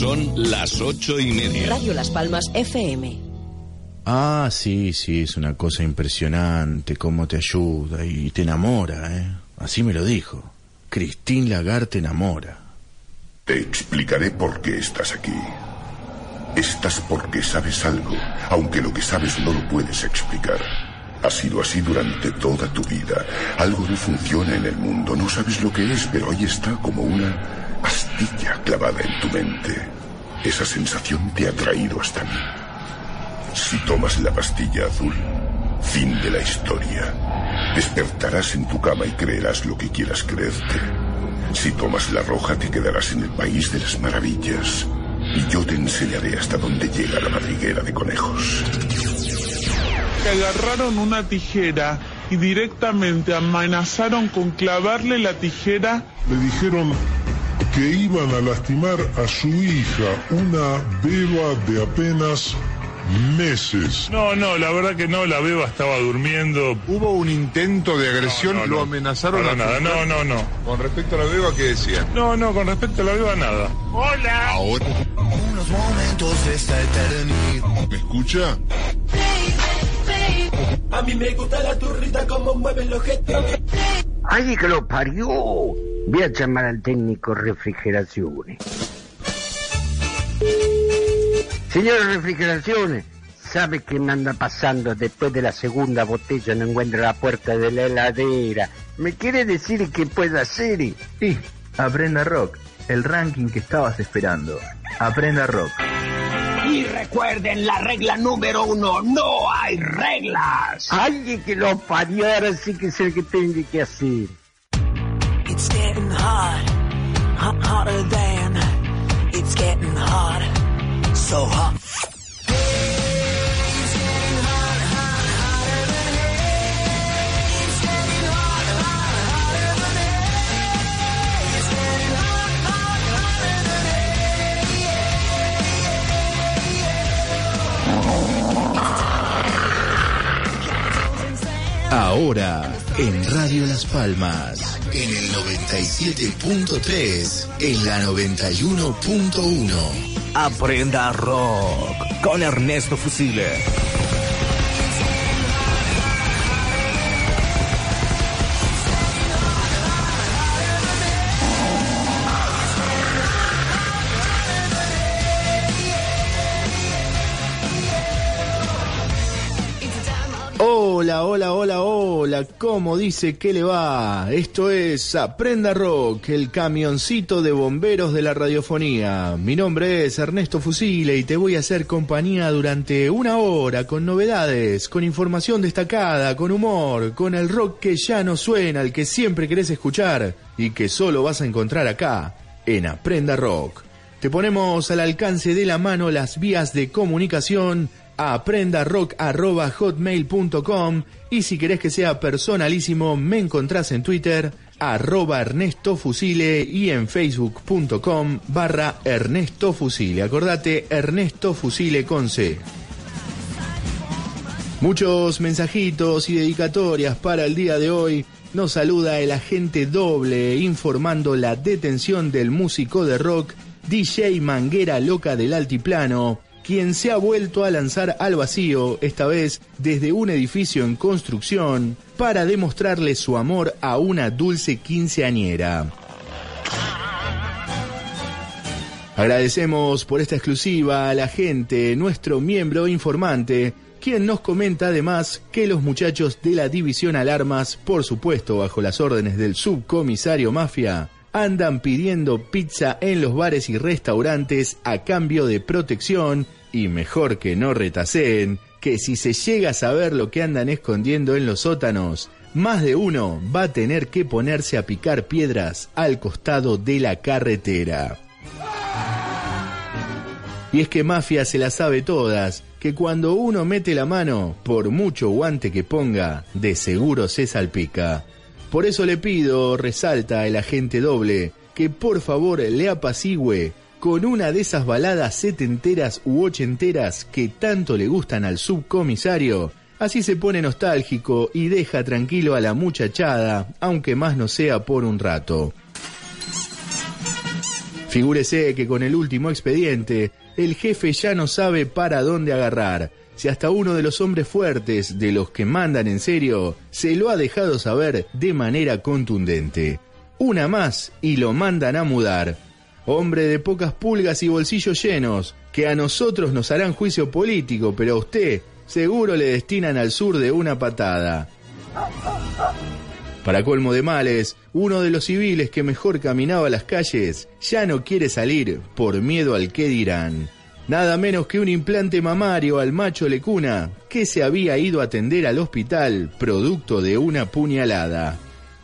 Son las ocho y media. Radio Las Palmas FM. Ah, sí, sí, es una cosa impresionante cómo te ayuda y te enamora, ¿eh? Así me lo dijo. Christine Lagarde te enamora. Te explicaré por qué estás aquí. Estás porque sabes algo, aunque lo que sabes no lo puedes explicar. Ha sido así durante toda tu vida. Algo no funciona en el mundo, no sabes lo que es, pero ahí está como una astilla clavada en tu mente. Esa sensación te ha traído hasta mí. Si tomas la pastilla azul, fin de la historia. Despertarás en tu cama y creerás lo que quieras creerte. Si tomas la roja, te quedarás en el país de las maravillas. Y yo te enseñaré hasta dónde llega la madriguera de conejos. agarraron una tijera y directamente amenazaron con clavarle la tijera. Le dijeron que iban a lastimar a su hija, una beba de apenas meses. No, no, la verdad que no, la beba estaba durmiendo. Hubo un intento de agresión, No, no, lo no. amenazaron a nada, no, no, no. Con respecto a la beba, ¿qué decían? No, no, con respecto a la beba nada. Hola. Ahora. ¿Me escucha? A mí me gusta la turrita como mueven los gestos. ¡Ay, que lo parió! Voy a llamar al técnico refrigeraciones. Señor refrigeraciones, ¿sabe qué me anda pasando después de la segunda botella? No encuentro la puerta de la heladera. ¿Me quiere decir qué puedo hacer? Sí, Aprenda Rock, el ranking que estabas esperando. Aprenda Rock. Y recuerden la regla número uno, no hay reglas. ¡Ay, que lo parió! Ahora sí que sé que tengo que hacer. It's getting hot, hot, hotter than, it's getting hot, so hot. Ahora, en Radio Las Palmas, en el 97.3, en la 91.1. Aprenda rock con Ernesto Fusile. Hola, hola, hola, hola, ¿cómo dice que le va? Esto es Aprenda Rock, el camioncito de bomberos de la radiofonía. Mi nombre es Ernesto Fusile y te voy a hacer compañía durante una hora con novedades, con información destacada, con humor, con el rock que ya no suena, el que siempre querés escuchar y que solo vas a encontrar acá, en Aprenda Rock. Te ponemos al alcance de la mano las vías de comunicación a aprendarock.hotmail.com y si querés que sea personalísimo me encontrás en Twitter arroba Ernesto Fusile y en facebook.com barra Ernesto Fusile. Acordate, Ernesto Fusile con C. Muchos mensajitos y dedicatorias para el día de hoy. Nos saluda el agente doble informando la detención del músico de rock DJ Manguera Loca del Altiplano, quien se ha vuelto a lanzar al vacío, esta vez desde un edificio en construcción, para demostrarle su amor a una dulce quinceañera. Agradecemos por esta exclusiva a la gente, nuestro miembro informante, quien nos comenta además que los muchachos de la División Alarmas, por supuesto bajo las órdenes del subcomisario Mafia, andan pidiendo pizza en los bares y restaurantes a cambio de protección y mejor que no retaseen, que si se llega a saber lo que andan escondiendo en los sótanos, más de uno va a tener que ponerse a picar piedras al costado de la carretera. Y es que Mafia se las sabe todas, que cuando uno mete la mano, por mucho guante que ponga, de seguro se salpica. Por eso le pido, resalta el agente doble, que por favor le apacigüe con una de esas baladas setenteras u ochenteras que tanto le gustan al subcomisario. Así se pone nostálgico y deja tranquilo a la muchachada, aunque más no sea por un rato. Figúrese que con el último expediente, el jefe ya no sabe para dónde agarrar. Si hasta uno de los hombres fuertes, de los que mandan en serio, se lo ha dejado saber de manera contundente. Una más y lo mandan a mudar. Hombre de pocas pulgas y bolsillos llenos, que a nosotros nos harán juicio político, pero a usted seguro le destinan al sur de una patada. Para colmo de males, uno de los civiles que mejor caminaba las calles ya no quiere salir por miedo al que dirán. Nada menos que un implante mamario al macho lecuna que se había ido a atender al hospital producto de una puñalada.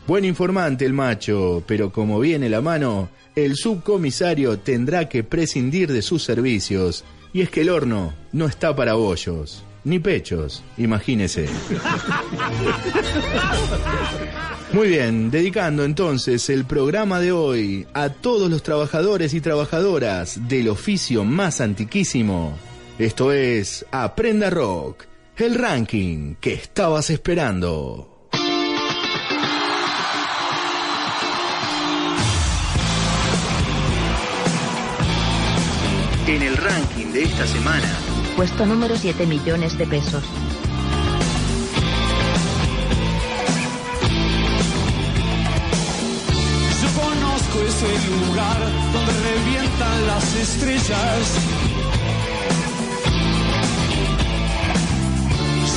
Buen informante el macho, pero como viene la mano, el subcomisario tendrá que prescindir de sus servicios. Y es que el horno no está para bollos, ni pechos, imagínese. Muy bien, dedicando entonces el programa de hoy a todos los trabajadores y trabajadoras del oficio más antiquísimo. Esto es Aprenda Rock, el ranking que estabas esperando. En el ranking de esta semana, Puesto número 7 millones de pesos. Ese lugar donde revientan las estrellas.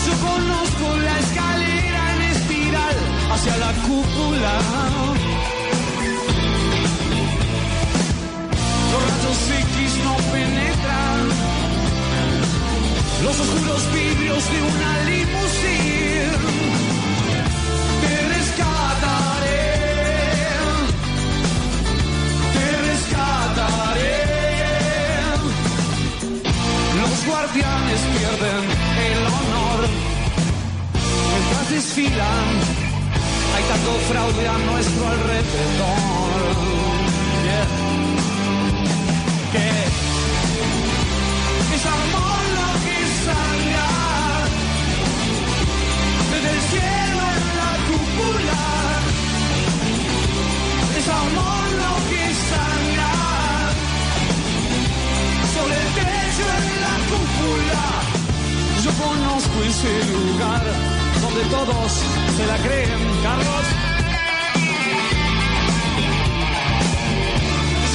Yo conozco la escalera en espiral hacia la cúpula. Los rayos X no penetran los oscuros vidrios de una limusina. Los guardianes pierden el honor mientras desfilan. Hay tanto fraude a nuestro alrededor. Que es amor lo que sangra desde el cielo en la cúpula. Es amor lo que sangra conozco ese lugar donde todos se la creen, Carlos.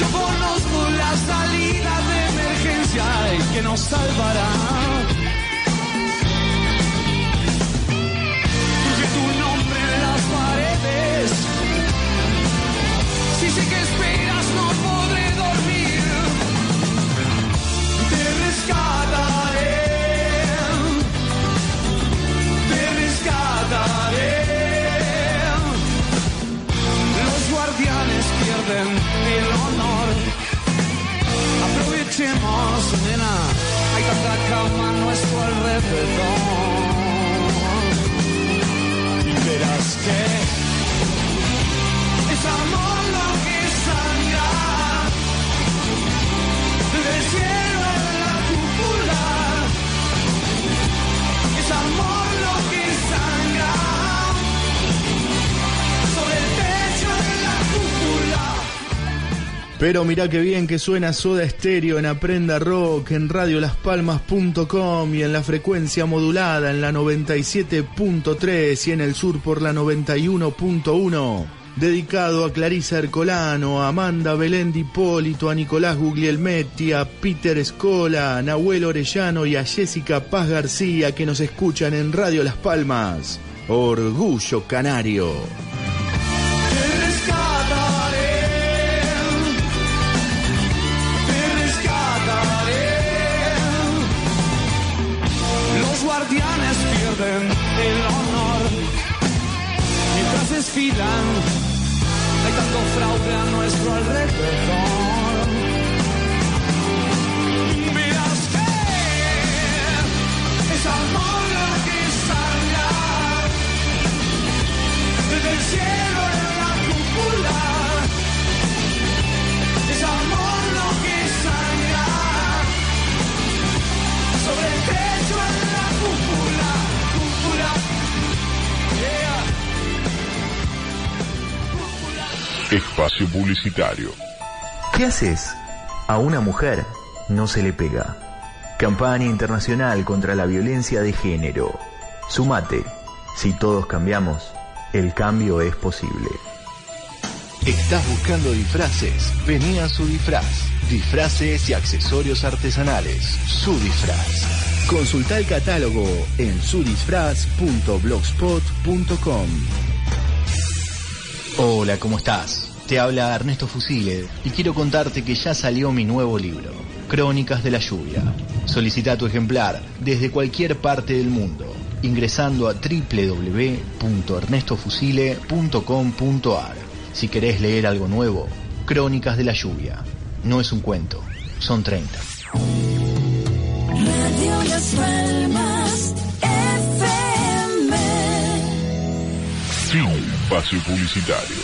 Yo conozco la salida de emergencia y que nos salvará. El honor. Aprovechemos, nena, hay tanta cama a nuestro alrededor. Y verás que Pero mirá qué bien que suena Soda Estéreo en Aprenda Rock, en radiolaspalmas.com y en la frecuencia modulada en la 97.3 y en el sur por la 91.1. Dedicado a Clarisa Ercolano, a Amanda Belén Hipólito, a Nicolás Guglielmetti, a Peter Escola, a Nahuel Orellano y a Jessica Paz García que nos escuchan en Radio Las Palmas. Orgullo Canario. Desfilan. Hay tanto fraude a nuestro alrededor. Espacio publicitario. ¿Qué haces? A una mujer no se le pega. Campaña internacional contra la violencia de género. Sumate. Si todos cambiamos, el cambio es posible. ¿Estás buscando disfraces? Vení a su disfraz. Disfraces y accesorios artesanales. Su disfraz. Consulta el catálogo en sudisfraz.blogspot.com. Hola, ¿cómo estás? Te habla Ernesto Fusile y quiero contarte que ya salió mi nuevo libro, Crónicas de la Lluvia. Solicita tu ejemplar desde cualquier parte del mundo ingresando a www.ernestofusile.com.ar. Si querés leer algo nuevo, Crónicas de la Lluvia. No es un cuento, son 30. Radio Las Palmas espacio publicitario.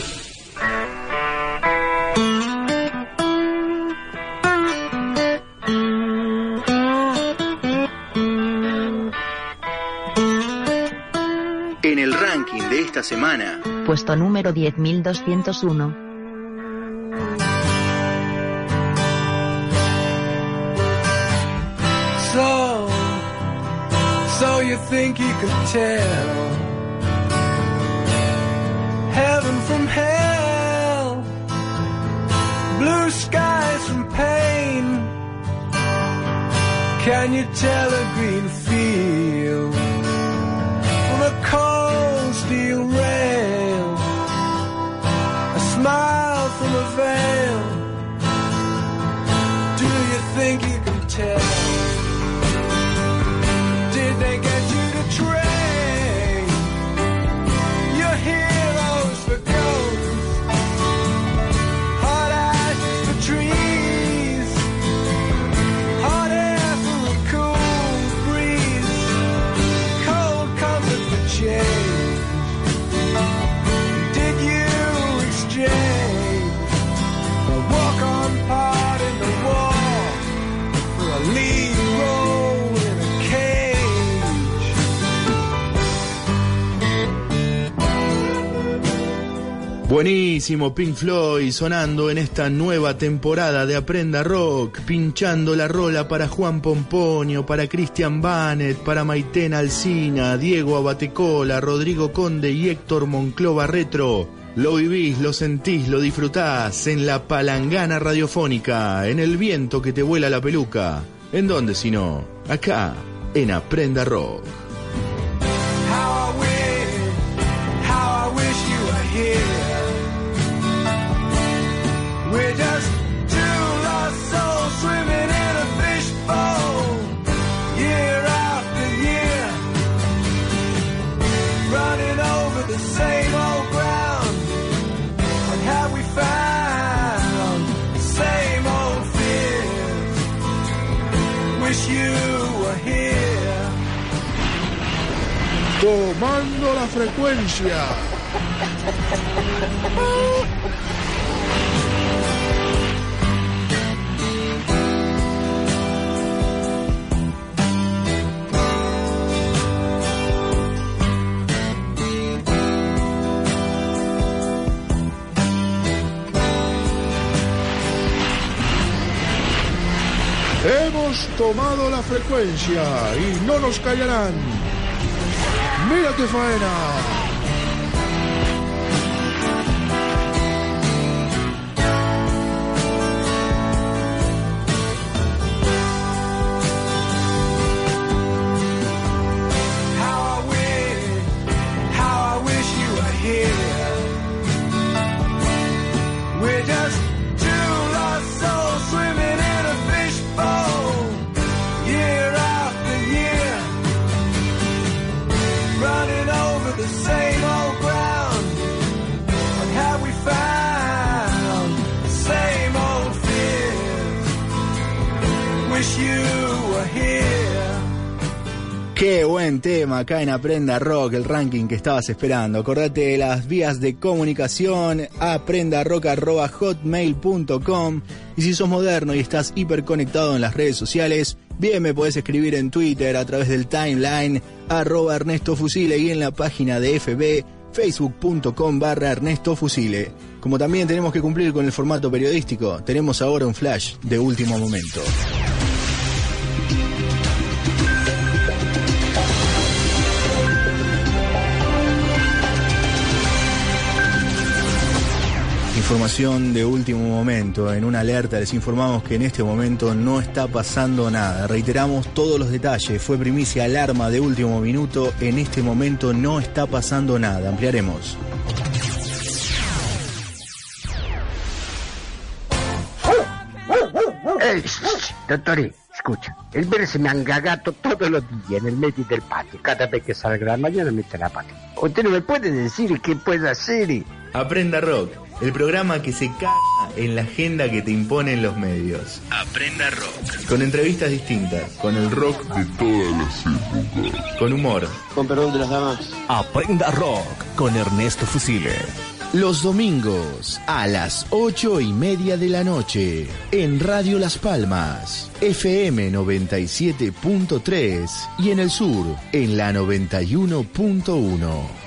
En el ranking de esta semana, Puesto número 10201. So, so you think you could tell heaven from hell, blue skies from pain? Can you tell a green field Buenísimo Pink Floyd sonando en esta nueva temporada de Aprenda Rock, pinchando la rola para Juan Pomponio, para Cristian Banet, para Maitena Alcina, Diego Abatecola, Rodrigo Conde y Héctor Monclova Retro. Lo vivís, lo sentís, lo disfrutás en la palangana radiofónica, en el viento que te vuela la peluca. ¿En dónde si no? Acá, en Aprenda Rock. The same old ground. And have we found the same old fears? Wish you were here. Tomando la frecuencia. Hemos tomado la frecuencia y no nos callarán. Qué faena. Acá en Aprenda Rock, el ranking que estabas esperando. Acordate de las vías de comunicación, aprendarock.hotmail.com y si sos moderno y estás hiperconectado en las redes sociales, bien me podés escribir en Twitter a través del timeline arroba Ernesto Fusile y en la página de FB facebook.com barra Ernesto Fusile. Como también tenemos que cumplir con el formato periodístico, tenemos ahora un flash de último momento. Información de último momento. En una alerta les informamos que en este momento no está pasando nada. Reiteramos todos los detalles. Fue primicia alarma de último minuto. En este momento no está pasando nada. Ampliaremos. Eh, dottore, escucha, el verde se me ha engagato todos los días en el medio del patio. Cada vez que salga la mañana mete la pata. ¿Usted no me puede decir qué puede hacer? Aprenda Rock, el programa que se caga en la agenda que te imponen los medios. Aprenda rock. Con entrevistas distintas, con el rock de todas las épocas. con humor, Con perdón de las damas. Aprenda Rock con Ernesto Fusile. Los domingos a las ocho y media de la noche en Radio Las Palmas, FM 97.3 y en el sur en la 91.1.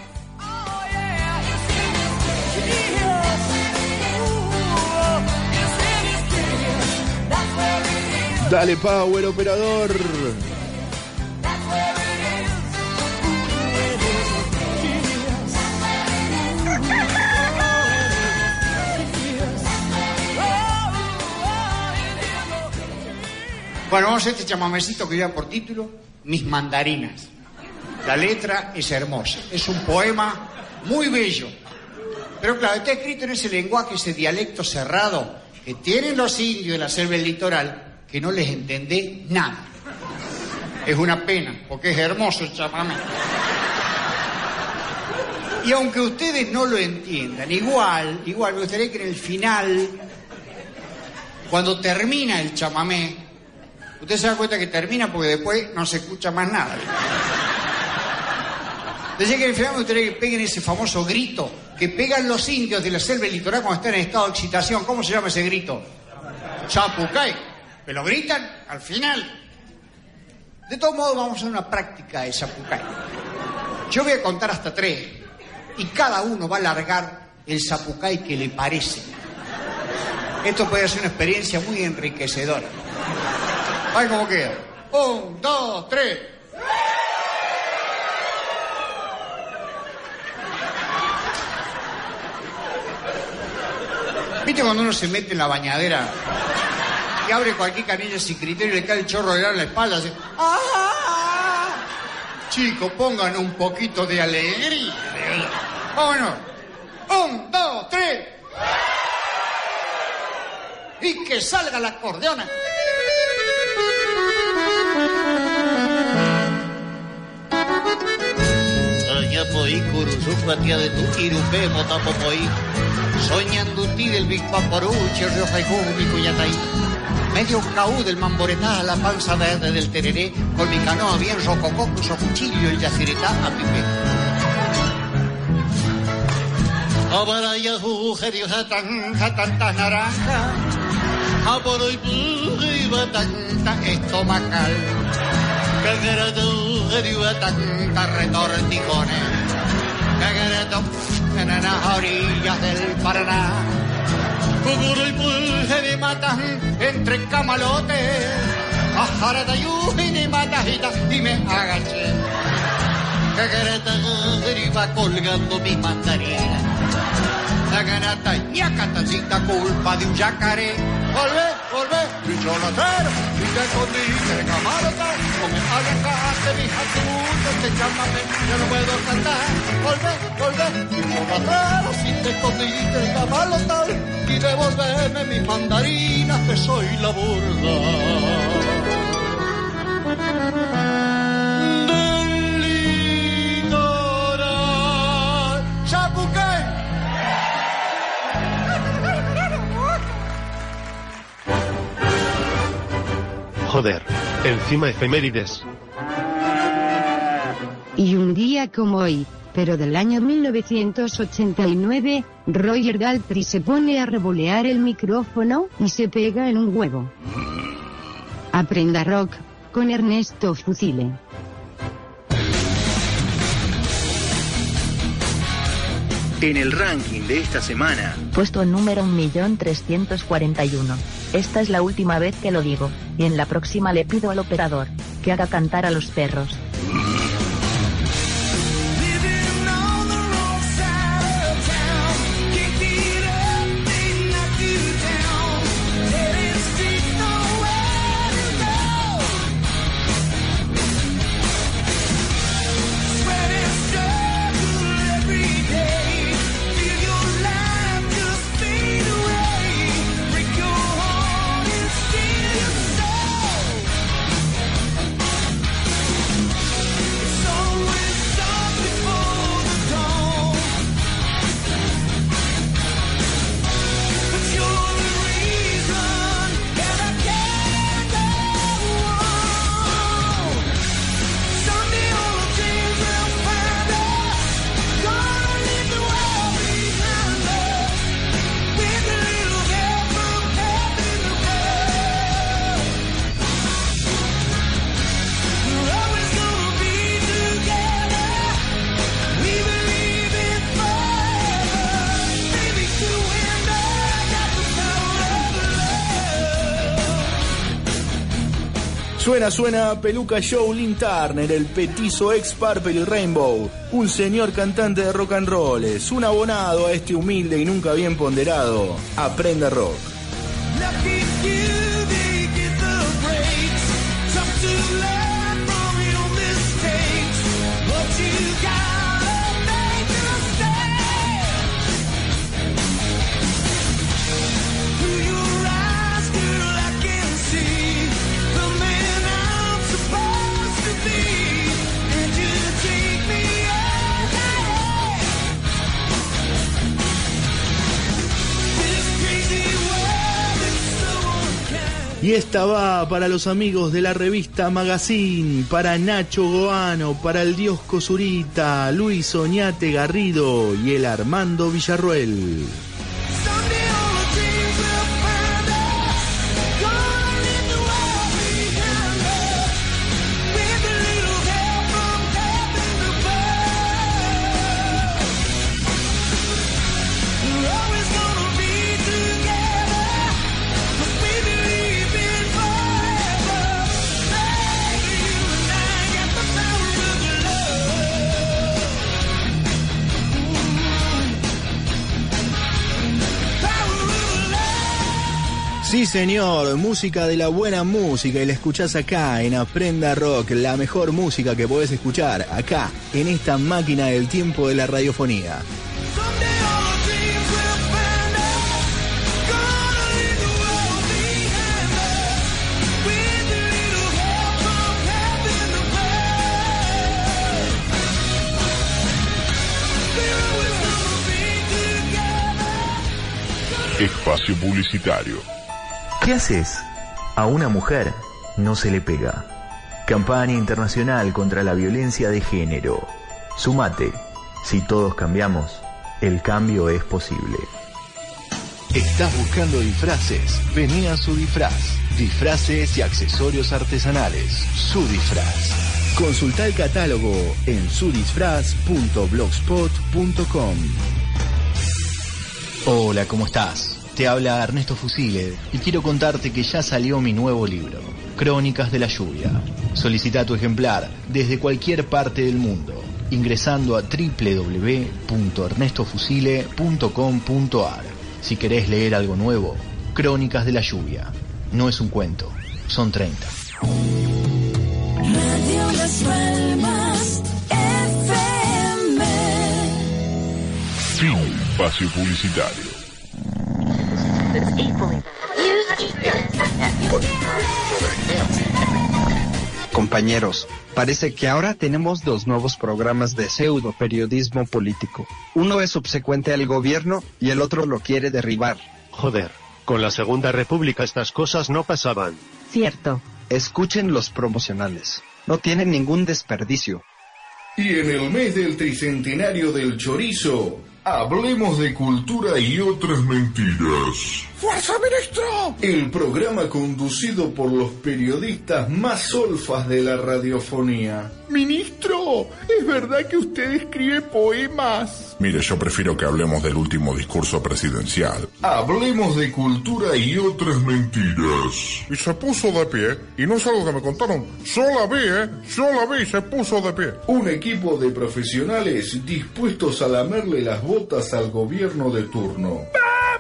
Dale power operador. Bueno, vamos a este chamamecito que lleva por título Mis mandarinas. La letra es hermosa, es un poema muy bello. Pero claro, está escrito en ese lenguaje, ese dialecto cerrado que tienen los indios de la selva del litoral, que no les entendé nada. Es una pena, porque es hermoso el chamamé. Y aunque ustedes no lo entiendan, igual, igual, me gustaría que en el final, cuando termina el chamamé, usted se da cuenta que termina porque después no se escucha más nada. Decía que en el final me gustaría que peguen ese famoso grito que pegan los indios de la selva litoral cuando están en estado de excitación. ¿Cómo se llama ese grito? Chapucay. Que lo gritan al final. De todos modos, vamos a hacer una práctica de Chapucay. Yo voy a contar hasta tres y cada uno va a largar el Zapucay que le parece. Esto puede ser una experiencia muy enriquecedora. Ay, cómo queda. Un, dos, tres. ¿Viste cuando uno se mete en la bañadera y abre cualquier canilla sin criterio y le cae el chorro de en la espalda? Así, ¡Ah! Chicos, pongan un poquito de alegría. Vámonos. Un, dos, tres. Y que salga la acordeona. Ayapoy, Curuzucuatia de tu Irupé, Motapopoy, Soñanduti del Big Paparuche, Río Jaicún, Cuyatay. Medio caú del mamboretá, la panza verde del tereré, con mi canoa bien rococó, su cuchillo y yaciretá a pipé. Abaraya jujerios jatan, jatanta naranja, aboroy y batanta estomacal. Cagarado jujerios tanta retortijones, cagarado en las orillas del Paraná. Cuguro y pulje y matan entre camalotes, ajarata y matajita y me agaché. Cagarata iba colgando mi mandarina. La ganata ñacatacita culpa de un yacaré. Volvé, volvé, bicholotero, y te escondiste de camarota. Con el aguacate, mi jatuto, te llámame, ya no puedo cantar. Volvé, volvé, bicholotero, si te escondiste de camarota. Y devolverme mis mandarinas, que soy la burla. Joder, encima efemérides. Y un día como hoy, pero del año 1989, Roger Daltrey se pone a revolear el micrófono y se pega en un huevo. Aprenda rock, con Ernesto Fusile. En el ranking de esta semana, Puesto número 1341. Esta es la última vez que lo digo, y en la próxima le pido al operador que haga cantar a los perros. Suena, Peluca Show Lynn Turner, el petizo ex Purple y Rainbow, un señor cantante de rock and roll, es un abonado a este humilde y nunca bien ponderado. Aprenda rock. Y esta va para los amigos de la revista Magazine, para Nacho Goano, para el Dios Cosurita, Luis Oñate Garrido y el Armando Villarruel. Señor, música de la buena música y la escuchás acá en Aprenda Rock, la mejor música que podés escuchar acá, en esta máquina del tiempo de la radiofonía. Espacio Publicitario. ¿Qué haces? A una mujer no se le pega. Campaña internacional contra la violencia de género. Sumate. Si todos cambiamos, el cambio es posible. ¿Estás buscando disfraces? Vení a su disfraz. Disfraces y accesorios artesanales. Su disfraz. Consulta el catálogo en sudisfraz.blogspot.com. Hola, ¿cómo estás? Te habla Ernesto Fusile y quiero contarte que ya salió mi nuevo libro, Crónicas de la Lluvia. Solicita tu ejemplar desde cualquier parte del mundo ingresando a www.ernestofusile.com.ar. Si querés leer algo nuevo, Crónicas de la Lluvia. No es un cuento, son 30. Radio Las Palmas FM. Fin. Espacio Publicitario. Compañeros, parece que ahora tenemos dos nuevos programas de pseudo periodismo político. Uno es subsecuente al gobierno y el otro lo quiere derribar. Joder, con la Segunda República estas cosas no pasaban. Cierto. Escuchen los promocionales. No tienen ningún desperdicio. Y en el mes del tricentenario del chorizo, hablemos de cultura y otras mentiras. ¡Fuerza, ministro! El programa conducido por los periodistas más solfas de la radiofonía. ¿Ministro? ¿Es verdad que usted escribe poemas? Mire, yo prefiero que hablemos del último discurso presidencial. Hablemos de cultura y otras mentiras. Y se puso de pie, y no es algo que me contaron. Yo la vi, ¿eh? Yo la vi y se puso de pie. Un equipo de profesionales dispuestos a lamerle las botas al gobierno de turno.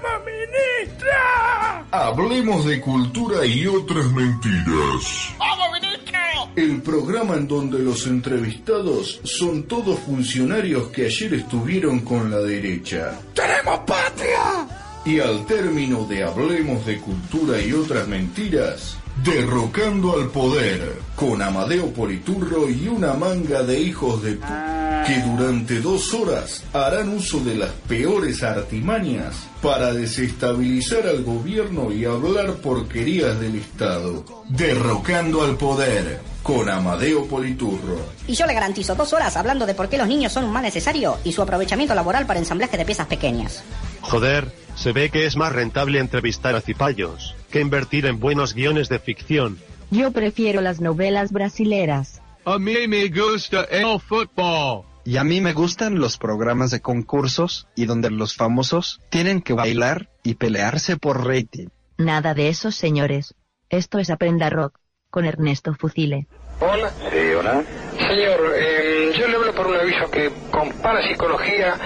¡Vamos, ministra! Hablemos de cultura y otras mentiras. ¡Vamos, ministro! El programa en donde los entrevistados son todos funcionarios que ayer estuvieron con la derecha. ¡Tenemos patria! Y al término de Hablemos de Cultura y otras mentiras, derrocando al poder, con Amadeo Politurro y una manga de hijos de p que durante dos horas harán uso de las peores artimañas para desestabilizar al gobierno y hablar porquerías del Estado. Derrocando al poder, con Amadeo Politurro. Y yo le garantizo dos horas hablando de por qué los niños son un mal necesario y su aprovechamiento laboral para ensamblaje de piezas pequeñas. Joder, se ve que es más rentable entrevistar a cipayos que invertir en buenos guiones de ficción. Yo prefiero las novelas brasileras. A mí me gusta el fútbol. Y a mí me gustan los programas de concursos y donde los famosos tienen que bailar y pelearse por rating. Nada de eso, señores. Esto es Aprenda Rock, con Ernesto Fucile. Hola. Sí, hola. Señor, eh, yo le hablo por un aviso que con parapsicología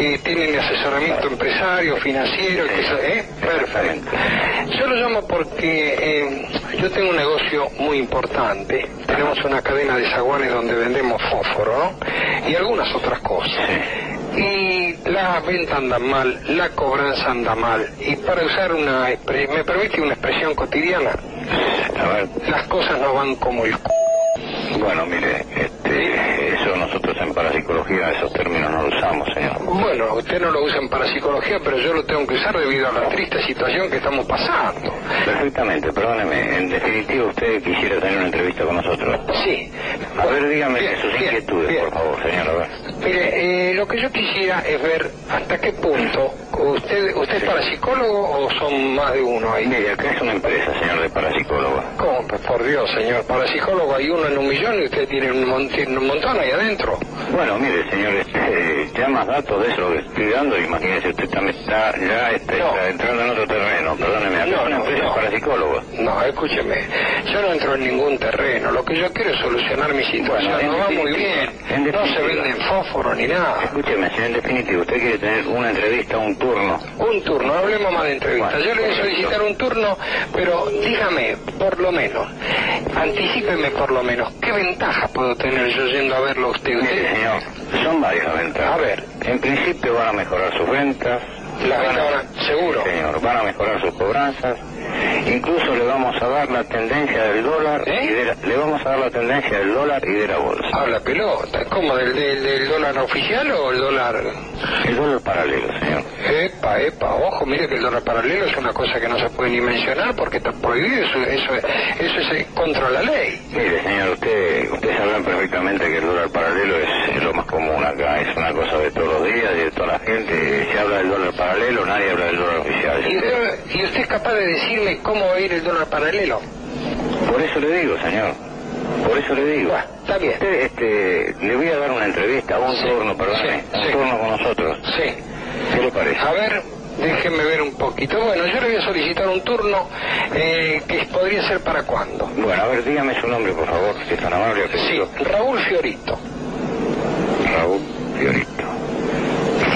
eh, tienen asesoramiento empresario, financiero, que eso- ¿eh? Perfecto. Yo lo llamo porque eh, yo tengo un negocio muy importante. Tenemos una cadena de zaguanes donde vendemos fósforo, ¿no? Y algunas otras cosas. Y la venta anda mal, la cobranza anda mal. Y para usar una, me permite una expresión cotidiana, las cosas no van como el c... bueno, mire, este, eso nosotros en parapsicología, esos términos no los usamos, señor. Bueno, usted no lo usa en parapsicología, pero yo lo tengo que usar debido a la triste situación que estamos pasando. Perfectamente, perdóneme. En definitiva, usted quisiera tener una entrevista con nosotros. Sí. A ver, dígame Bien, sus bien, inquietudes, bien. por favor, señor. A ver. Mire, eh, lo que yo quisiera es ver hasta qué punto usted usted es parapsicólogo o son más de uno ahí. Mire, acá es una empresa, señor, de parapsicólogo. ¿Cómo? Pues por Dios, señor, parapsicólogo hay uno en un millón y usted tiene un, mon- tiene un montón ahí adentro. Bueno, mire, señor, este, ya más datos de eso que estoy dando, imagínese, usted también está, ya está, está entrando en otro terreno, perdóneme, acá No, es una empresa no. de parapsicólogos. No, escúcheme, yo no entro en ningún terreno, lo que yo quiero es solucionar mi situación, Bueno, en no va muy bien, en no se venden fósforo ni nada. Escúcheme, señor, en definitiva, usted quiere tener una entrevista, un turno. Un turno, no hablemos más de entrevistas. Bueno, Yo le voy a solicitar un turno, pero dígame, por lo menos, anticípeme por lo menos, ¿qué ventaja puedo tener yo yendo a verlo a usted? Mire, señor, son varias ventajas. A ver. En principio van a mejorar sus ventas. Las van a- seguro. Señor, van a mejorar sus cobranzas. Incluso le vamos a dar la tendencia del dólar ¿Eh? y de la- le vamos a dar la tendencia del dólar y de la bolsa. Habla pelota, ¿cómo? ¿Del, del, del dólar oficial o el dólar...? El dólar paralelo, señor. Epa, epa, ojo, mire que el dólar paralelo es una cosa que no se puede ni mencionar porque está prohibido, eso, eso, eso es contra la ley. Mire, señor, usted, ustedes sabrán perfectamente que el dólar paralelo es, es lo más común acá, es una cosa de todos los días y de toda la gente. Se habla del dólar paralelo, nadie habla del dólar oficial. ¿Y usted, ¿Y usted es capaz de decirme cómo va a ir el dólar paralelo? Por eso le digo, señor. Por eso le digo. Está bien. Usted, este, le voy a dar una entrevista, un turno, perdóneme, sí, un sí. turno con nosotros. Sí. ¿Qué le parece? A ver, déjeme ver un poquito. Bueno, yo le voy a solicitar un turno eh, que podría ser para cuándo. Bueno, a ver, dígame su nombre, por favor, si es tan amable. Sí, Raúl Fiorito. Raúl Fiorito.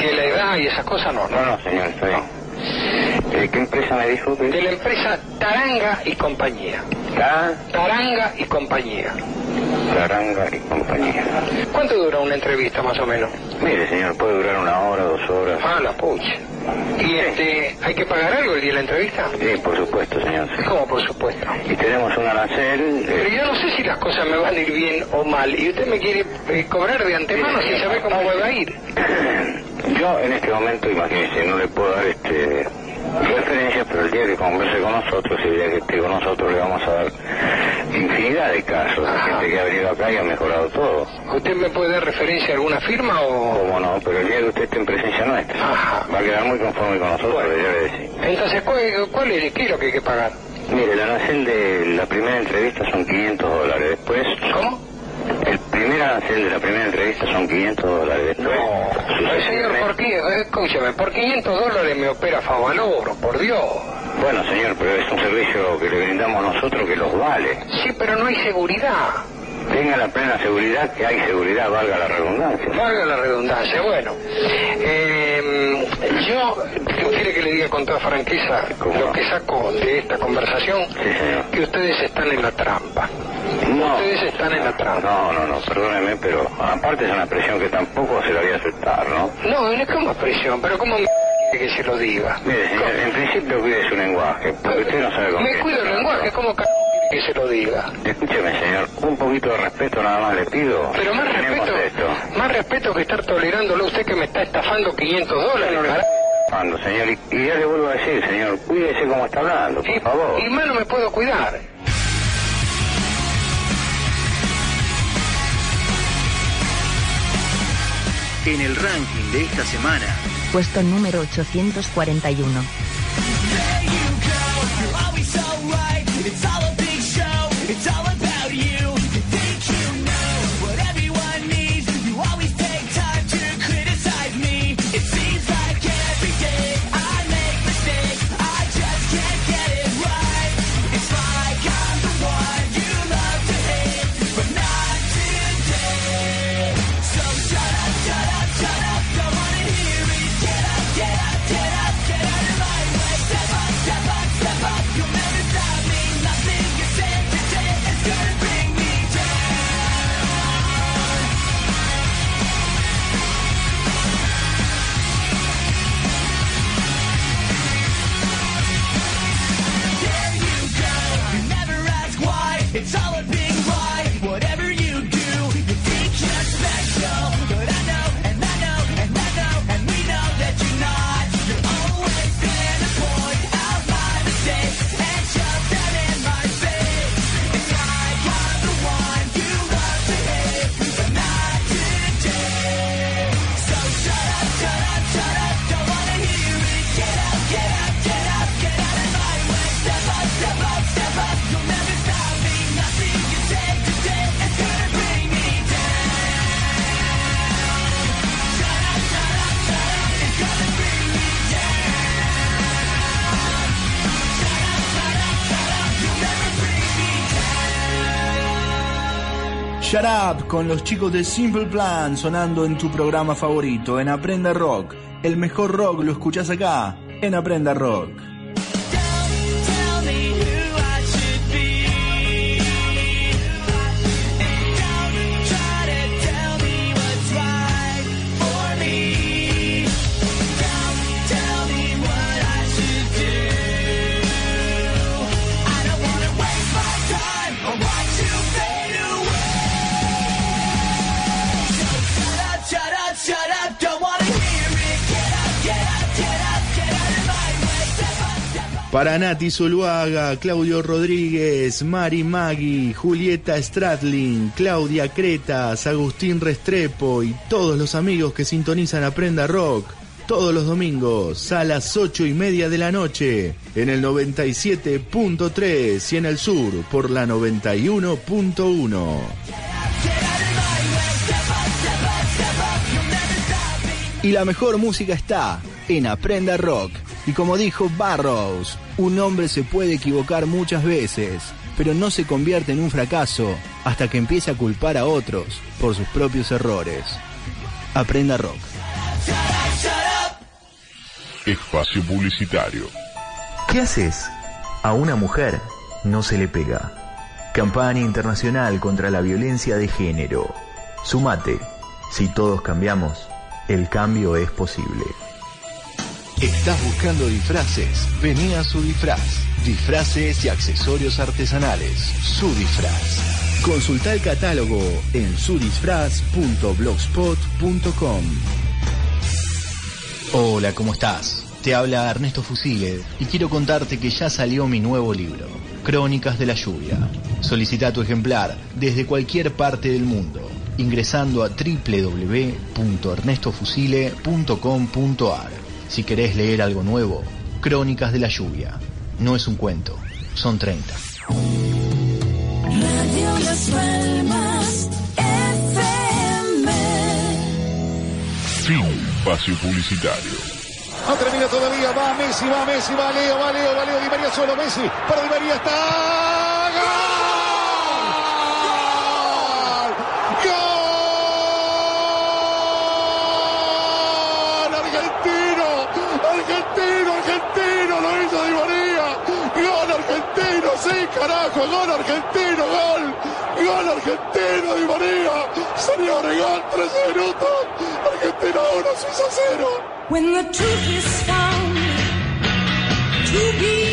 Que la edad y esas cosas no, No, no, señor, está bien. ¿De qué empresa me dijo que De la empresa Taranga y compañía. Ta- Taranga y compañía. Taranga y compañía. ¿Cuánto dura una entrevista más o menos? Mire, señor, puede durar una hora, dos horas. Ah, la pucha. ¿Y este, hay que pagar algo el día de la entrevista? Sí, por supuesto, señor. sí. ¿Cómo por supuesto? Y tenemos un arancel. Pero eh, yo no sé si las cosas me van a ir bien o mal. Y usted me quiere eh, cobrar de antemano sin saber cómo me va a ir. Yo en este momento, imagínese, no le puedo dar este referencias, pero el día que converse con nosotros el día que esté con nosotros le vamos a dar infinidad de casos de gente que ha venido acá y ha mejorado todo. ¿Usted me puede dar referencia a alguna firma o...? ¿Cómo no? Pero el día que usted esté en presencia nuestra, va a quedar muy conforme con nosotros, ya le decía. Entonces, ¿cuál, cuál es, ¿qué es lo que hay que pagar? Mire, el arancel de la primera entrevista son 500 dólares. Después... ¿Cómo? El primer primer arancel de la primera entrevista son 500 dólares. No, señor, ¿por qué? Escúchame, por 500 dólares me opera Favaloro, por Dios. Bueno, señor, pero es un servicio que le brindamos nosotros que los vale. Sí, pero no hay seguridad. Tenga la plena seguridad que hay seguridad, valga la redundancia. Valga la redundancia, bueno. Eh, yo, quiere que le diga con toda franqueza lo que saco de esta conversación, que ustedes están en la trampa. No. Ustedes están en la trampa. No, no, no, perdóneme, pero aparte es una presión que tampoco se la voy a aceptar, ¿no? No, no es como presión, pero como que se lo diga. Mire, señor, en principio cuide su lenguaje, porque usted no sabe con Me cuido el lenguaje, como c que se lo diga. Escúcheme, señor, un poquito de respeto nada más le pido. Pero más respeto, esto. más respeto que estar tolerándolo usted que me está estafando 500 dólares. Cuando, señor, y, y ya le vuelvo a decir, señor, cuídese como está hablando, por favor. Y más no me puedo cuidar. En el ranking de esta semana, Puesto número 841. You're always so right. It's all a big show. It's all about you. Shut Up con los chicos de Simple Plan sonando en tu programa favorito, en Aprenda Rock. El mejor rock lo escuchás acá, en Aprenda Rock. Para Nati Zuluaga, Claudio Rodríguez, Mari Maggi, Julieta Stradlin, Claudia Cretas, Agustín Restrepo y todos los amigos que sintonizan Aprenda Rock todos los domingos a las ocho y media de la noche en el 97.3 y en el sur por la 91.1. Y la mejor música está en Aprenda Rock. Y como dijo Barrows, un hombre se puede equivocar muchas veces, pero no se convierte en un fracaso hasta que empiece a culpar a otros por sus propios errores. Aprenda Rock. Espacio publicitario. ¿Qué haces? A una mujer no se le pega. Campaña internacional contra la violencia de género. Sumate. Si todos cambiamos, el cambio es posible. ¿Estás buscando disfraces? Vení a su disfraz. Disfraces y accesorios artesanales. Su disfraz. Consulta el catálogo en sudisfraz.blogspot.com. Hola, ¿cómo estás? Te habla Ernesto Fusile y quiero contarte que ya salió mi nuevo libro, Crónicas de la Lluvia. Solicita tu ejemplar desde cualquier parte del mundo ingresando a www.ernestofusile.com.ar. Si querés leer algo nuevo, Crónicas de la Lluvia. No es un cuento, son 30. Radio Las Palmas FM. Fin espacio publicitario. No termina todavía, va Messi, va Messi, va Leo, va Leo, va Leo, Di María solo, Messi, para Di María está... ¡Argentino! Lo hizo Di María. ¡Gol argentino! ¡Sí, carajo! ¡Gol argentino! ¡Gol! ¡Gol argentino, Di María! Señores, gol, 13 minutos. Argentina 1, Suiza 0. When the truth is found to be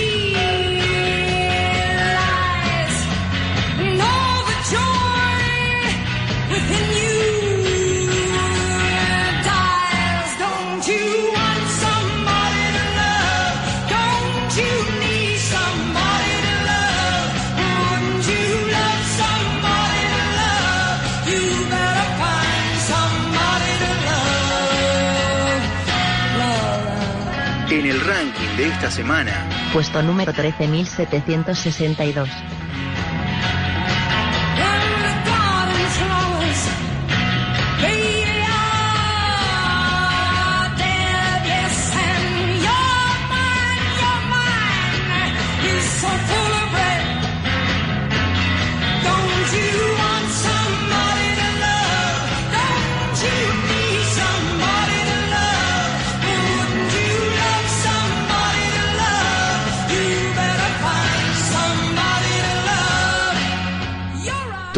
En el ranking de esta semana, Puesto número 13762.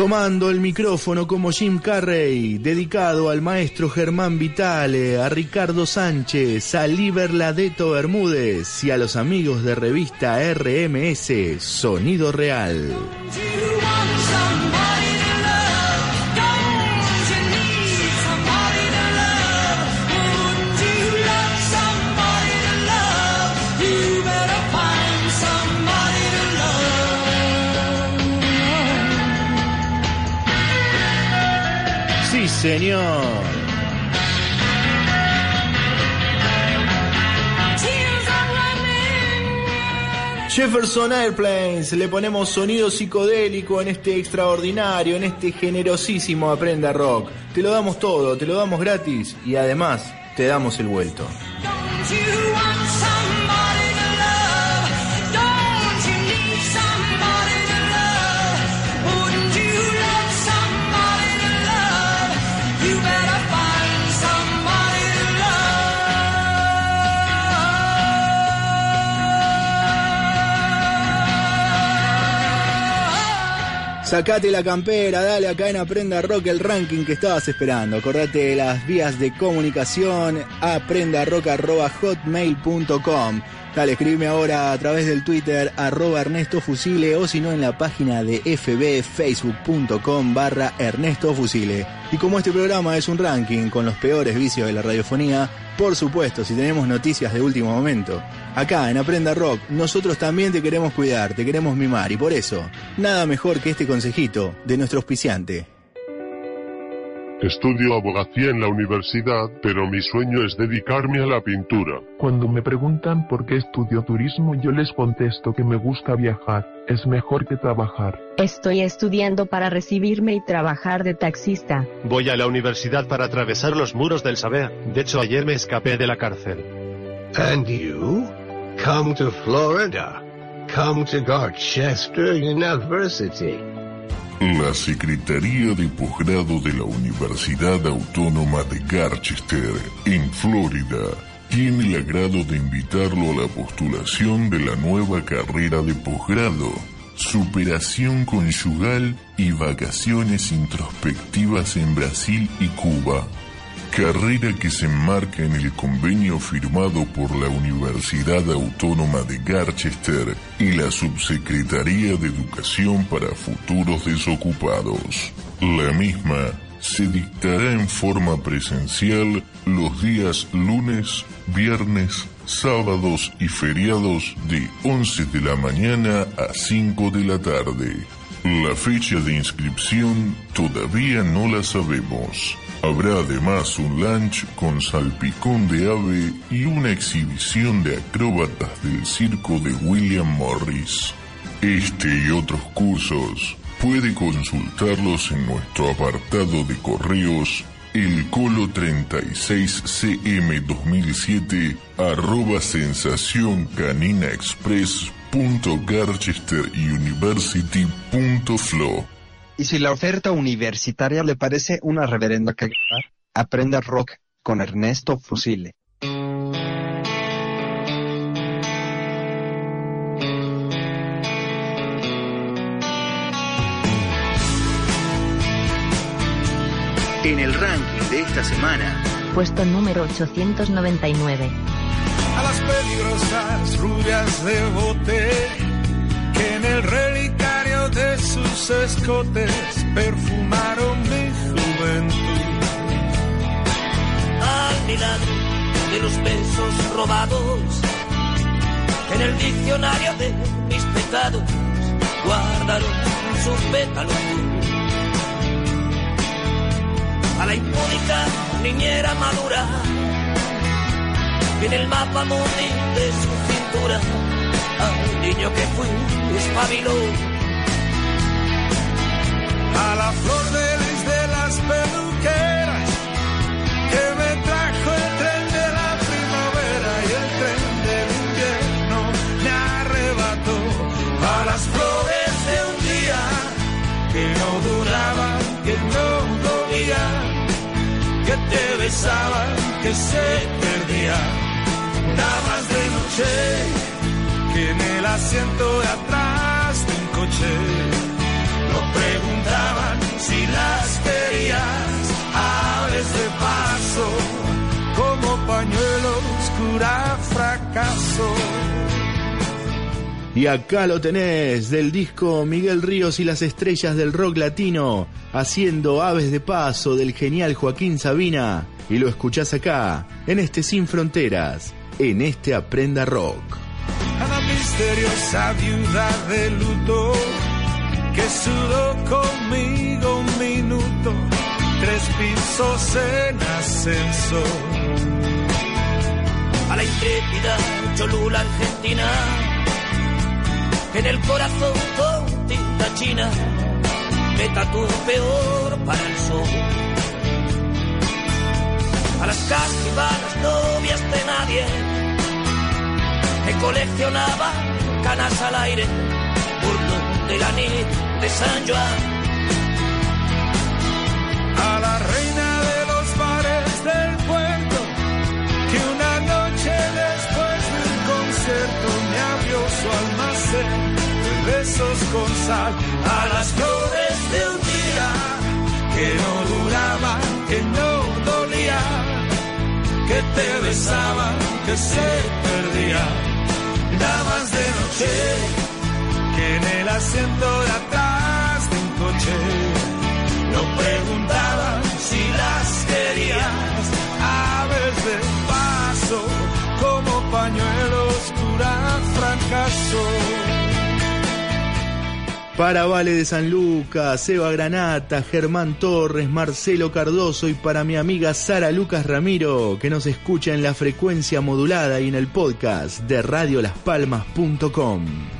Tomando el micrófono como Jim Carrey, dedicado al maestro Germán Vitale, a Ricardo Sánchez, a Liber Ladeto Bermúdez y a los amigos de revista RMS Sonido Real. Señor. Jefferson Airplanes, le ponemos sonido psicodélico en este extraordinario, en este generosísimo Aprenda Rock. Te lo damos todo, te lo damos gratis y además te damos el vuelto. Sacate la campera, dale acá en Aprenda Rock el ranking que estabas esperando. Acordate de las vías de comunicación aprendarock.hotmail.com. Dale, ahora a través del Twitter arroba Ernesto Fusile o si no en la página de fbfacebook.com barra Ernesto Fusile. Y como este programa es un ranking con los peores vicios de la radiofonía, por supuesto, si tenemos noticias de último momento, acá en Aprenda Rock, nosotros también te queremos cuidar, te queremos mimar y por eso, nada mejor que este consejito de nuestro auspiciante. Estudio abogacía en la universidad, pero mi sueño es dedicarme a la pintura. Cuando me preguntan por qué estudio turismo, yo les contesto que me gusta viajar. Es mejor que trabajar. Estoy estudiando para recibirme y trabajar de taxista. Voy a la universidad para atravesar los muros del saber. De hecho, ayer me escapé de la cárcel. And you? Come to Florida. Come to Garchester University. La Secretaría de Posgrado de la Universidad Autónoma de Garchester, en Florida, tiene el agrado de invitarlo a la postulación de la nueva carrera de posgrado, Superación Conyugal y Vacaciones Introspectivas en Brasil y Cuba. Carrera que se enmarca en el convenio firmado por la Universidad Autónoma de Garchester y la Subsecretaría de Educación para Futuros Desocupados. La misma se dictará en forma presencial los días lunes, viernes, sábados y feriados de 11 de la mañana a 5 de la tarde. La fecha de inscripción todavía no la sabemos. Habrá además un lunch con salpicón de ave y una exhibición de acróbatas del circo de William Morris. Este y otros cursos puede consultarlos en nuestro apartado de correos El Colo 36 CM 2007 arroba sensación canina express punto Garchester University punto Flo. Y si la oferta universitaria le parece una reverenda cagada, aprenda rock con Ernesto Fusile. En el ranking de esta semana, Puesto número 899. a las peligrosas rubias de bote que en el relicario de sus escotes perfumaron mi juventud. al milagro de los besos robados en el diccionario de mis pecados guardaron su pétalo a la impúdica niñera madura en el mapa mundi de su cintura al niño que fui espabiló a la flor de lis de las peluqueras que me trajo el tren de la primavera y el tren del invierno me arrebató a las flores de un día que no duraban, que no dolían, que te besaban, que se perdían. Damas de noche que en el asiento de atrás de un coche no preguntaban si las querías, aves de paso, como pañuelo oscura fracaso. Y acá lo tenés, del disco Miguel Ríos y las estrellas del rock latino, haciendo aves de paso del genial Joaquín Sabina. Y lo escuchás acá, en este Sin Fronteras, en este Aprenda Rock. a la misteriosa viuda de luto que sudó conmigo un minuto, tres pisos en ascenso. a la intrépida Cholula Argentina, en el corazón con tinta china, me tatuó peor para el sol. A las castigadas novias de nadie, que coleccionaba canas al aire, burlo de la nit de San Juan. a la reina de los bares del puerto, que una noche después del concierto me abrió su almacén de besos con sal, a las flores de un día que no duraban, que no dolían, que te besaban, que se perdían, damas de noche, que en el asiento de atrás de un coche no preguntaban si las querías, aves de paso, como pañuelo oscura fracaso. Para Vale de San Lucas, Seba Granata, Germán Torres, Marcelo Cardoso y para mi amiga Sara Lucas Ramiro, que nos escucha en la frecuencia modulada y en el podcast de radiolaspalmas.com.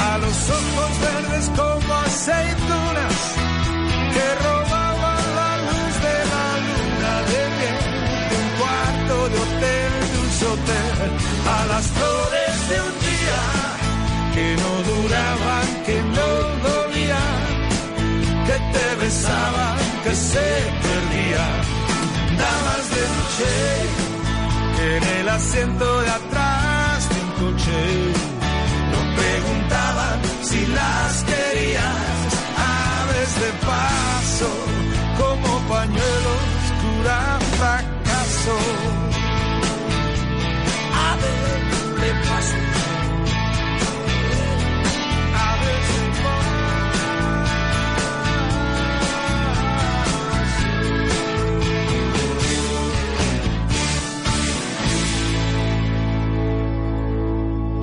A los ojos verdes como aceitunas que robaban la luz de la luna de miel un cuarto de hotel, de un hotel, a las flores de un día que no duraban, que no dolían, que te besaban, que se perdían, damas de noche en el asiento de atrás de un coche no preguntaban si las querías, aves de paso, como pañuelo oscura fracaso.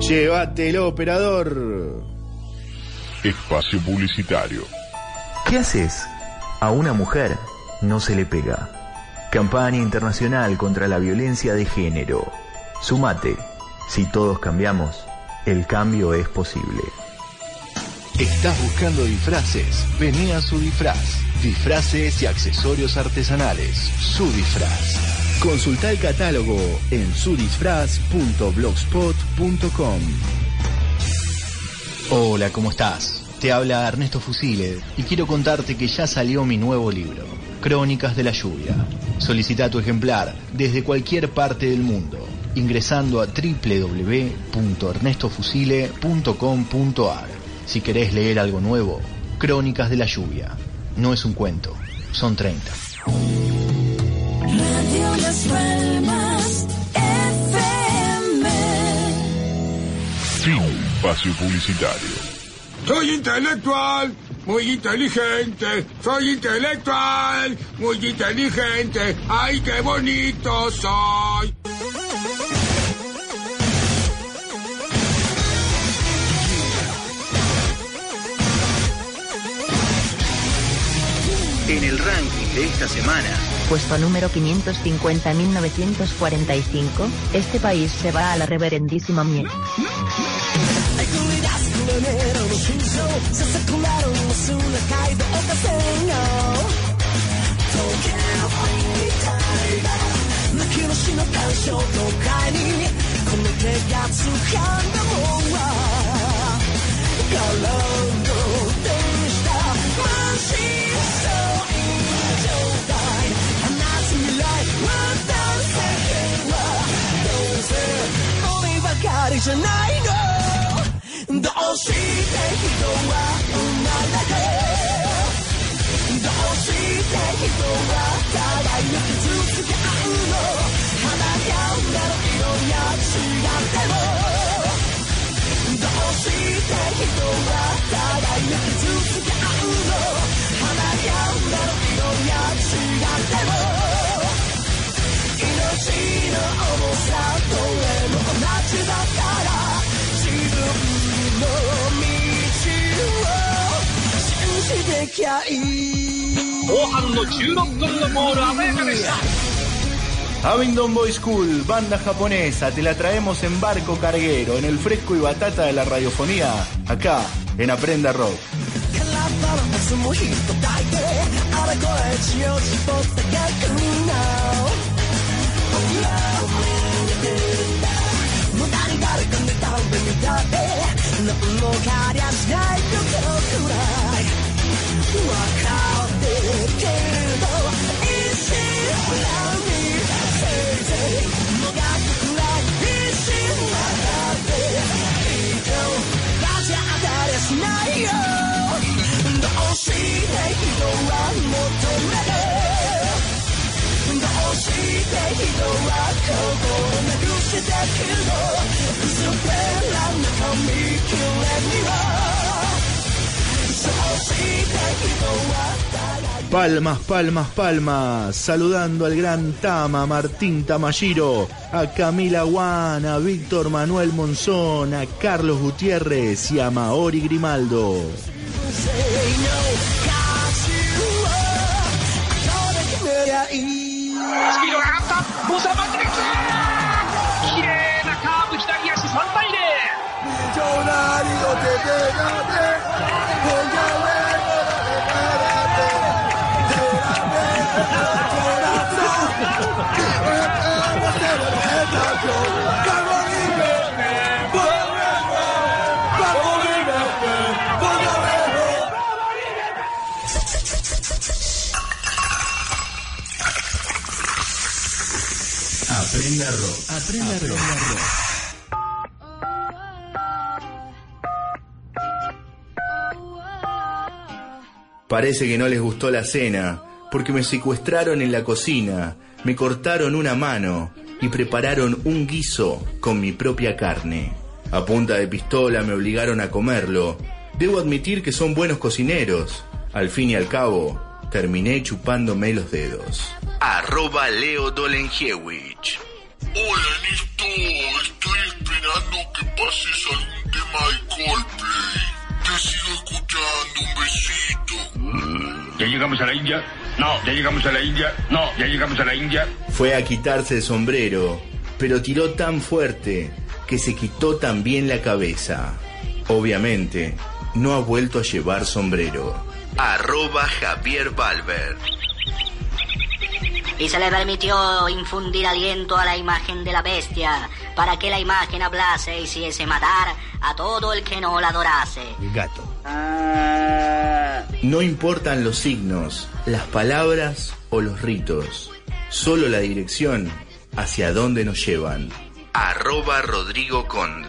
Llévatelo, operador. Espacio publicitario. ¿Qué haces? A una mujer no se le pega. Campaña internacional contra la violencia de género. Sumate. Si todos cambiamos, el cambio es posible. ¿Estás buscando disfraces? Vení a su disfraz. Disfraces y accesorios artesanales. Su disfraz. Consulta el catálogo en sudisfraz.blogspot.com. Hola, ¿cómo estás? Te habla Ernesto Fusile y quiero contarte que ya salió mi nuevo libro, Crónicas de la Lluvia. Solicita tu ejemplar desde cualquier parte del mundo ingresando a www.ernestofusile.com.ar. Si querés leer algo nuevo, Crónicas de la Lluvia. No es un cuento, son 30. Radio Las Palmas FM. Fin. Espacio publicitario. Soy intelectual, muy inteligente. Soy intelectual, muy inteligente. ¡Ay, qué bonito soy! En el ranking de esta semana, Puesto número 550.945, este país se va a la reverendísima mierda. かりじゃないの。どうして人は生まれてどうして人は互いに傷つけ合うの16分のボール鮮やかでした Abingdon Boy School, banda japonesa, te la traemos en barco carguero, en el fresco y batata de la radiofonía, acá, en Aprenda Rock. 体のパスもひっと抱いてあれこれ血を絞って逆な無駄に誰かに倒れみたって何もかりゃしないことくらい分かってるけど一心不乱にせいぜいもがくくらい一心分かっていいとラジャーたりゃしないよどうして人は求めるどうして人は心なくしてくの薄っぺらな紙切れにはそうして人は Palmas, palmas, palmas, saludando al gran Tama, Martín Tamashiro, a Camila Guana, a Víctor Manuel Monzón, a Carlos Gutiérrez y a Maori Grimaldo. 3対0 Aprenda rock. Parece que no les gustó la cena, porque me secuestraron en la cocina, me cortaron una mano y prepararon un guiso con mi propia carne. A punta de pistola me obligaron a comerlo. Debo admitir que son buenos cocineros. Al fin y al cabo, terminé chupándome los dedos. Arroba Leo. Hola, Ernesto. Estoy esperando que pases algún tema de Coldplay. Te sigo escuchando. Un besito. Ya llegamos a la India. No, ya llegamos a la India. No, ya llegamos a la India. Fue a quitarse el sombrero, pero tiró tan fuerte que se quitó también la cabeza. Obviamente, no ha vuelto a llevar sombrero. Arroba Javier Valver. Y se le permitió infundir aliento a la imagen de la bestia, para que la imagen hablase y hiciese matar a todo el que no la adorase. El gato. No importan los signos, las palabras o los ritos, solo la dirección hacia dónde nos llevan. Arroba Rodrigo Cond.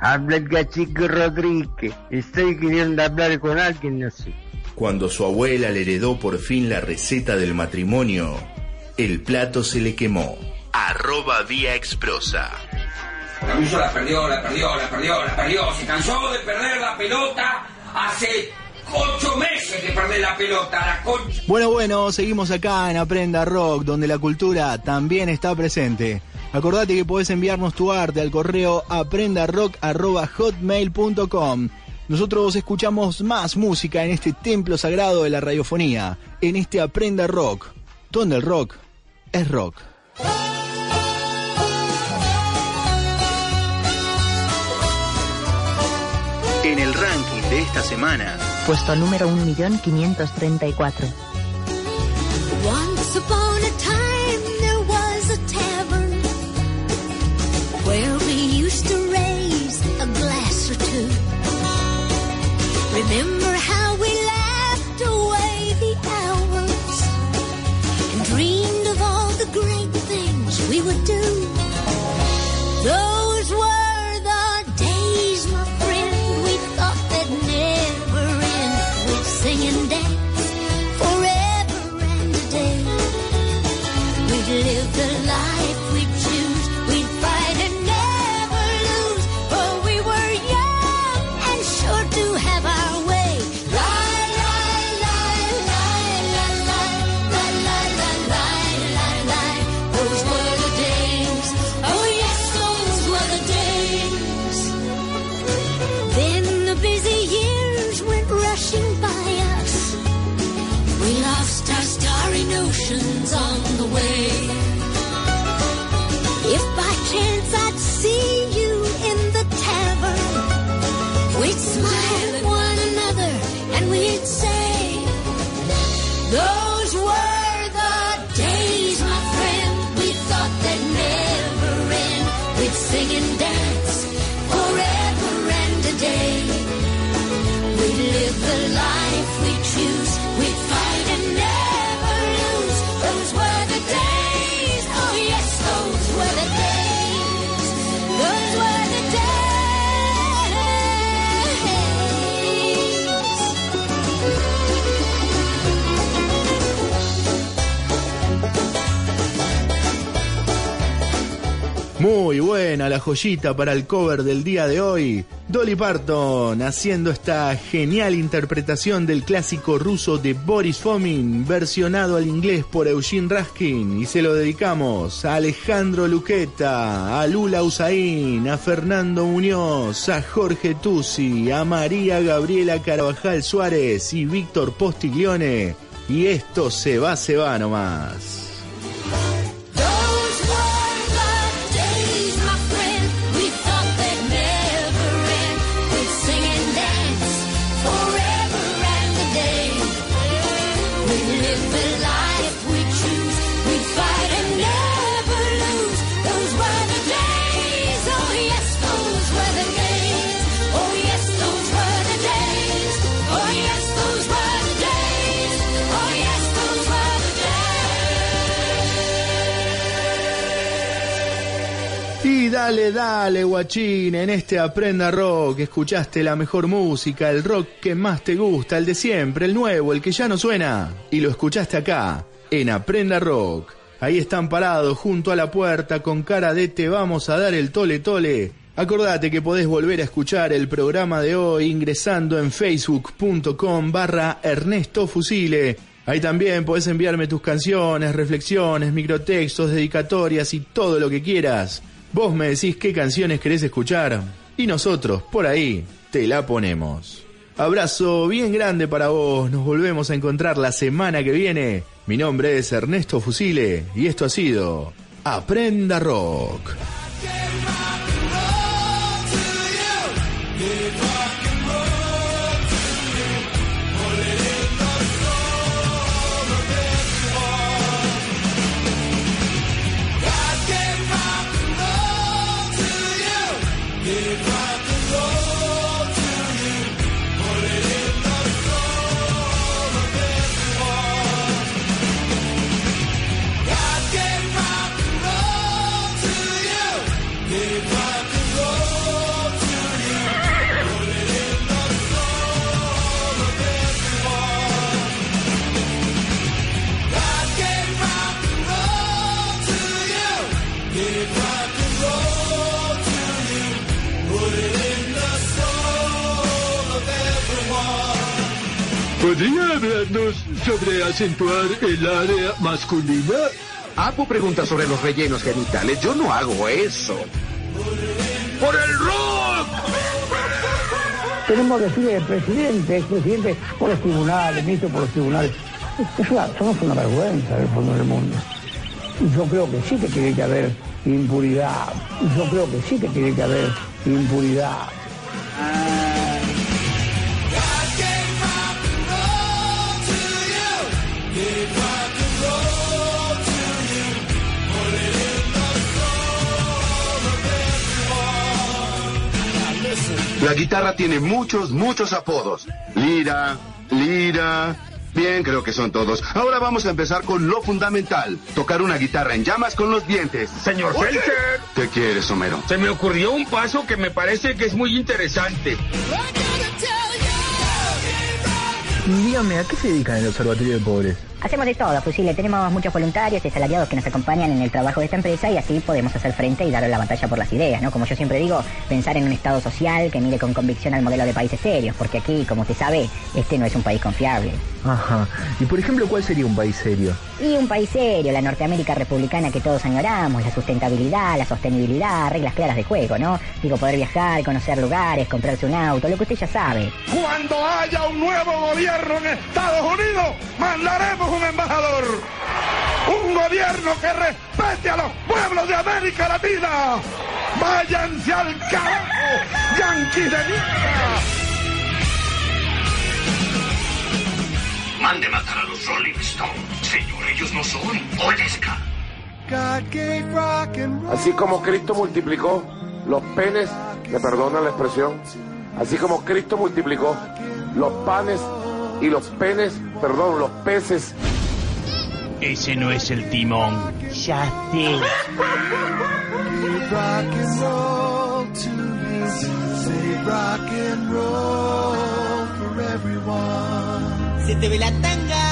Habla el cacique Rodríguez. Estoy queriendo hablar con alguien, no sé. Cuando su abuela le heredó por fin la receta del matrimonio, el plato se le quemó. Arroba Vía Exprosa. Caruso la perdió, la perdió, la perdió, la perdió. Se cansó de perder la pelota hace ocho meses de perder la pelota. La concha. Bueno, bueno, seguimos acá en Aprenda Rock, donde la cultura también está presente. Acordate que podés enviarnos tu arte al correo aprendarock.hotmail.com. Nosotros escuchamos más música en este templo sagrado de la radiofonía, en este Aprenda Rock, donde el rock es rock. En el ranking de esta semana, Puesto número 1.534. No! Muy buena la joyita para el cover del día de hoy. Dolly Parton haciendo esta genial interpretación del clásico ruso de Boris Fomin, versionado al inglés por Eugene Raskin. Y se lo dedicamos a Alejandro Luqueta, a Lula Usain, a Fernando Muñoz, a Jorge Tusi, a María Gabriela Carvajal Suárez y Víctor Postiglione. Y esto se va, se va nomás. Dale, dale, guachín, en este Aprenda Rock escuchaste la mejor música, el rock que más te gusta, el de siempre, el nuevo, el que ya no suena. Y lo escuchaste acá, en Aprenda Rock. Ahí están parados junto a la puerta con cara de te vamos a dar el tole tole. Acordate que podés volver a escuchar el programa de hoy ingresando en facebook.com barra Ernesto Fusile. Ahí también podés enviarme tus canciones, reflexiones, microtextos, dedicatorias y todo lo que quieras. Vos me decís qué canciones querés escuchar y nosotros por ahí te la ponemos. Abrazo bien grande para vos. Nos volvemos a encontrar la semana que viene. Mi nombre es Ernesto Fusile y esto ha sido Aprenda Rock. ¿Podría hablarnos sobre acentuar el área masculina? Apu pregunta sobre los rellenos genitales. Yo no hago eso. ¡Por el rock! Tenemos que decirle al presidente, expresidente, por los tribunales, ministro por los tribunales. Es una, somos una vergüenza del fondo del mundo. Yo creo que sí que tiene que haber impunidad. Y yo creo que sí que tiene que haber impunidad. La guitarra tiene muchos, muchos apodos. Lira, lira. Bien, creo que son todos. Ahora vamos a empezar con lo fundamental. Tocar una guitarra en llamas con los dientes. Señor Felter, ¿Qué quieres, Homero? se me ocurrió un paso que me parece que es muy interesante. Dígame, ¿a qué se dedican el Observatorio de Pobres? Hacemos de todo, Fusile. Tenemos muchos voluntarios y asalariados que nos acompañan en el trabajo de esta empresa y así podemos hacer frente y dar la batalla por las ideas, ¿no? Como yo siempre digo, pensar en un Estado social que mire con convicción al modelo de países serios, porque aquí, como usted sabe, este no es un país confiable. Ajá. Y por ejemplo, ¿cuál sería un país serio? Y un país serio, la Norteamérica republicana que todos añoramos, la sustentabilidad, la sostenibilidad, reglas claras de juego, ¿no? Digo, poder viajar, conocer lugares, comprarse un auto, lo que usted ya sabe. Cuando haya un nuevo gobierno en Estados Unidos, mandaremos un embajador. Un gobierno que respete a los pueblos de América Latina. Váyanse al carajo, yanquis de mierda. Mande matar a los Rolling Stones. Señor, ellos no son Oleska. Así como Cristo multiplicó los penes, me perdona la expresión, así como Cristo multiplicó los panes y los penes, perdón, los peces. Ese no es el timón. Ya sé. Se te ve la tanga.